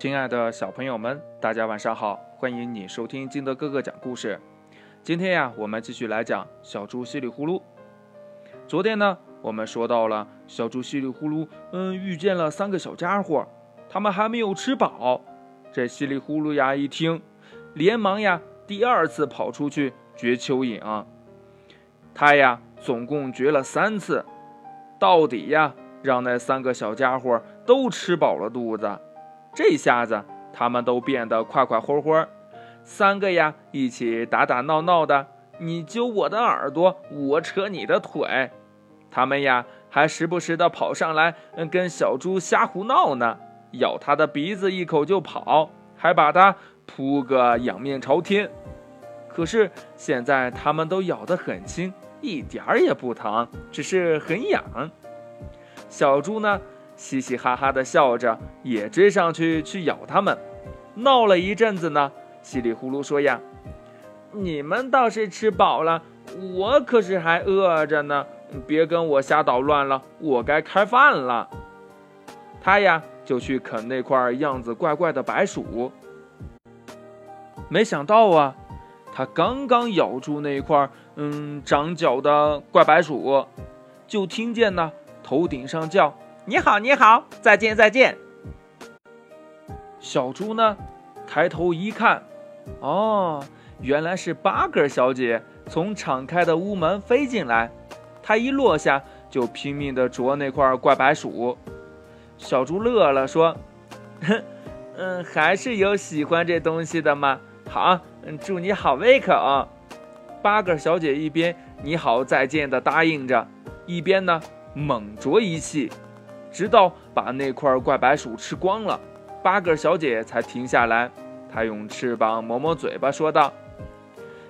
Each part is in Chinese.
亲爱的小朋友们，大家晚上好！欢迎你收听金德哥哥讲故事。今天呀，我们继续来讲小猪唏哩呼噜。昨天呢，我们说到了小猪唏哩呼噜，嗯，遇见了三个小家伙，他们还没有吃饱。这唏哩呼噜呀，一听，连忙呀，第二次跑出去掘蚯蚓啊。他呀，总共掘了三次，到底呀，让那三个小家伙都吃饱了肚子。这下子，他们都变得快快活活，三个呀一起打打闹闹的，你揪我的耳朵，我扯你的腿，他们呀还时不时的跑上来，嗯跟小猪瞎胡闹呢，咬他的鼻子一口就跑，还把他扑个仰面朝天。可是现在他们都咬得很轻，一点儿也不疼，只是很痒。小猪呢？嘻嘻哈哈的笑着，也追上去去咬他们，闹了一阵子呢。稀里呼噜说：“呀，你们倒是吃饱了，我可是还饿着呢。别跟我瞎捣乱了，我该开饭了。”他呀就去啃那块样子怪怪的白薯。没想到啊，他刚刚咬住那块嗯长角的怪白薯，就听见呢头顶上叫。你好，你好，再见，再见。小猪呢？抬头一看，哦，原来是八哥小姐从敞开的屋门飞进来。她一落下，就拼命地啄那块怪白薯。小猪乐了，说：“哼，嗯，还是有喜欢这东西的嘛？好，祝你好胃口。”八哥小姐一边“你好，再见”的答应着，一边呢猛啄一气。直到把那块怪白薯吃光了，八个小姐才停下来。她用翅膀抹抹嘴巴，说道：“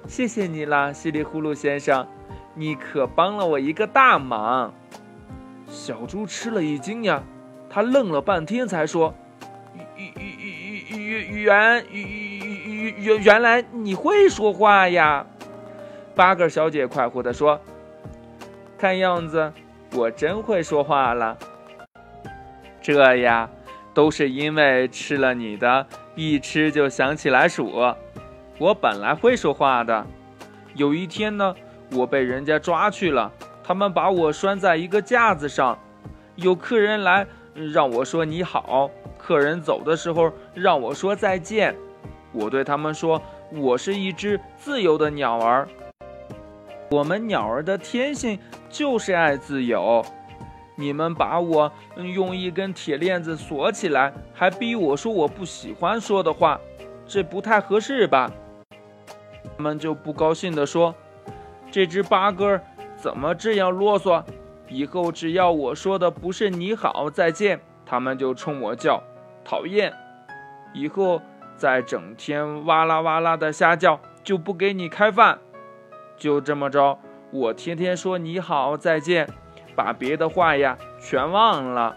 谢谢你啦，稀里呼噜先生，你可帮了我一个大忙。”小猪吃了一惊呀，他愣了半天，才说：“原原原原原原来你会说话呀！”八个小姐快活地说：“看样子我真会说话了。”这呀，都是因为吃了你的，一吃就想起来数。我本来会说话的，有一天呢，我被人家抓去了，他们把我拴在一个架子上，有客人来让我说你好，客人走的时候让我说再见。我对他们说，我是一只自由的鸟儿，我们鸟儿的天性就是爱自由。你们把我用一根铁链子锁起来，还逼我说我不喜欢说的话，这不太合适吧？他们就不高兴地说：“这只八哥怎么这样啰嗦？以后只要我说的不是你好再见，他们就冲我叫讨厌。以后再整天哇啦哇啦的瞎叫，就不给你开饭。就这么着，我天天说你好再见。”把别的话呀全忘了。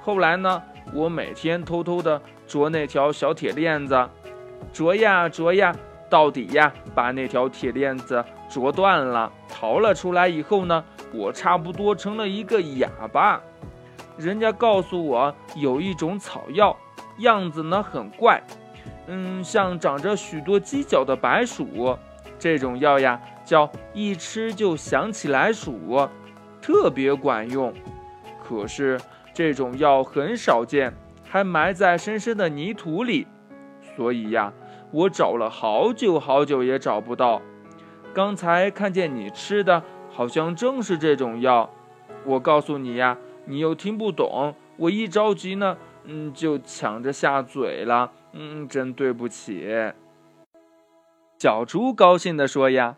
后来呢，我每天偷偷的啄那条小铁链子，啄呀啄呀，到底呀把那条铁链子啄断了，逃了出来以后呢，我差不多成了一个哑巴。人家告诉我有一种草药，样子呢很怪，嗯，像长着许多犄角的白薯。这种药呀叫一吃就想起来数。特别管用，可是这种药很少见，还埋在深深的泥土里，所以呀，我找了好久好久也找不到。刚才看见你吃的，好像正是这种药。我告诉你呀，你又听不懂，我一着急呢，嗯，就抢着下嘴了，嗯，真对不起。小猪高兴地说呀，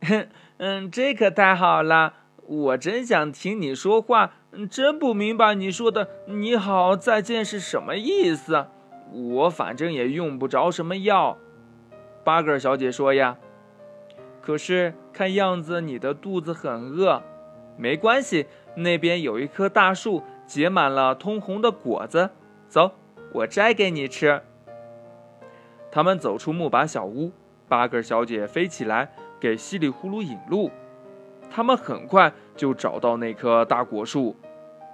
哼，嗯，这可太好了。我真想听你说话，真不明白你说的“你好，再见”是什么意思。我反正也用不着什么药。巴格尔小姐说呀，可是看样子你的肚子很饿。没关系，那边有一棵大树，结满了通红的果子，走，我摘给你吃。他们走出木板小屋，八哥小姐飞起来给稀里呼噜引路。他们很快就找到那棵大果树，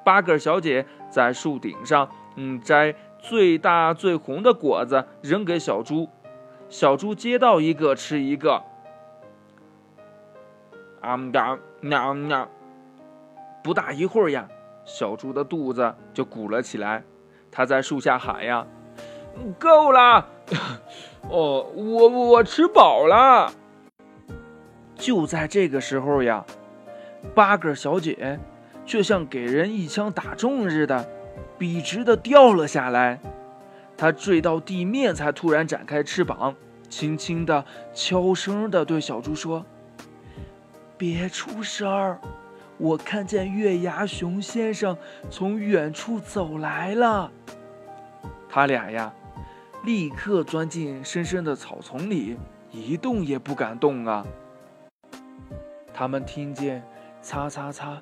八个小姐在树顶上，嗯，摘最大最红的果子扔给小猪，小猪接到一个吃一个。啊喵喵喵！不大一会儿呀，小猪的肚子就鼓了起来，它在树下喊呀：“够了！哦，我我吃饱了。”就在这个时候呀，八个小姐却像给人一枪打中似的，笔直的掉了下来。她坠到地面，才突然展开翅膀，轻轻的、悄声的对小猪说。别出声儿！我看见月牙熊先生从远处走来了。他俩呀，立刻钻进深深的草丛里，一动也不敢动啊。他们听见“擦擦擦”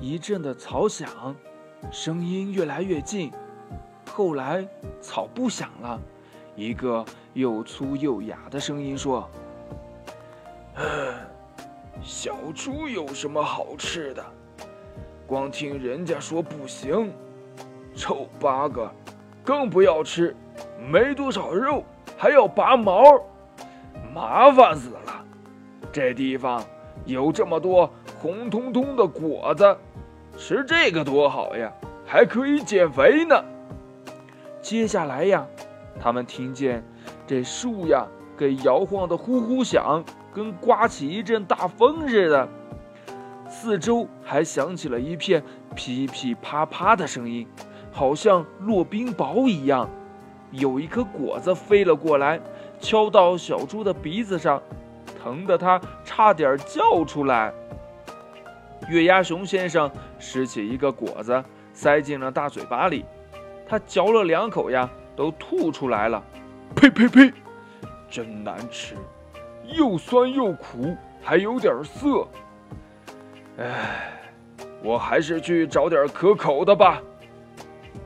一阵的草响，声音越来越近。后来草不响了，一个又粗又哑的声音说：“ 小猪有什么好吃的？光听人家说不行。臭八哥，更不要吃，没多少肉，还要拔毛，麻烦死了。这地方有这么多红彤彤的果子，吃这个多好呀，还可以减肥呢。接下来呀，他们听见这树呀给摇晃的呼呼响。跟刮起一阵大风似的，四周还响起了一片噼噼啪啪的声音，好像落冰雹一样。有一颗果子飞了过来，敲到小猪的鼻子上，疼得他差点叫出来。月牙熊先生拾起一个果子，塞进了大嘴巴里，他嚼了两口呀，都吐出来了。呸呸呸！真难吃。又酸又苦，还有点涩。唉，我还是去找点可口的吧。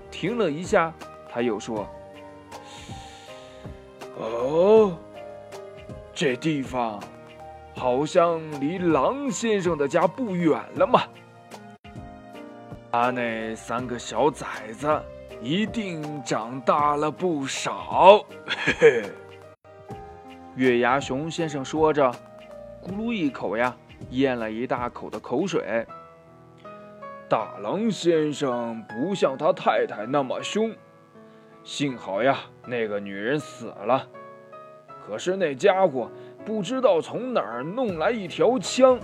停了一下，他又说：“哦，这地方好像离狼先生的家不远了嘛。他那三个小崽子一定长大了不少。”嘿嘿。月牙熊先生说着，咕噜一口呀，咽了一大口的口水。大狼先生不像他太太那么凶，幸好呀，那个女人死了。可是那家伙不知道从哪儿弄来一条枪，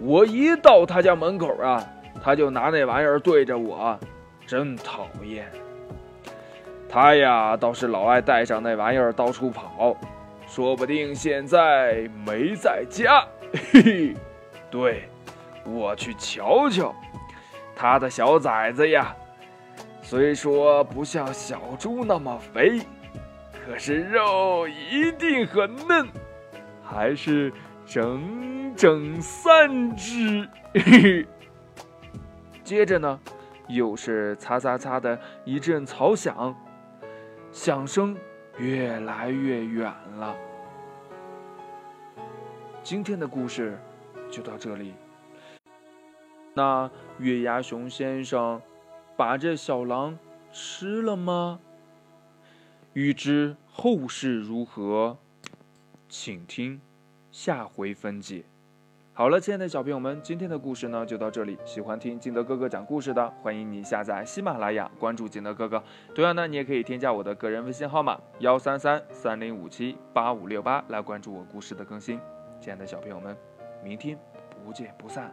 我一到他家门口啊，他就拿那玩意儿对着我，真讨厌。他呀，倒是老爱带上那玩意儿到处跑。说不定现在没在家，嘿嘿，对，我去瞧瞧他的小崽子呀。虽说不像小猪那么肥，可是肉一定很嫩，还是整整三只。嘿嘿。接着呢，又是擦擦擦的一阵嘈响，响声。越来越远了。今天的故事就到这里。那月牙熊先生把这小狼吃了吗？欲知后事如何，请听下回分解。好了，亲爱的小朋友们，今天的故事呢就到这里。喜欢听金德哥哥讲故事的，欢迎你下载喜马拉雅，关注金德哥哥。同样呢，你也可以添加我的个人微信号码幺三三三零五七八五六八来关注我故事的更新。亲爱的小朋友们，明天不见不散。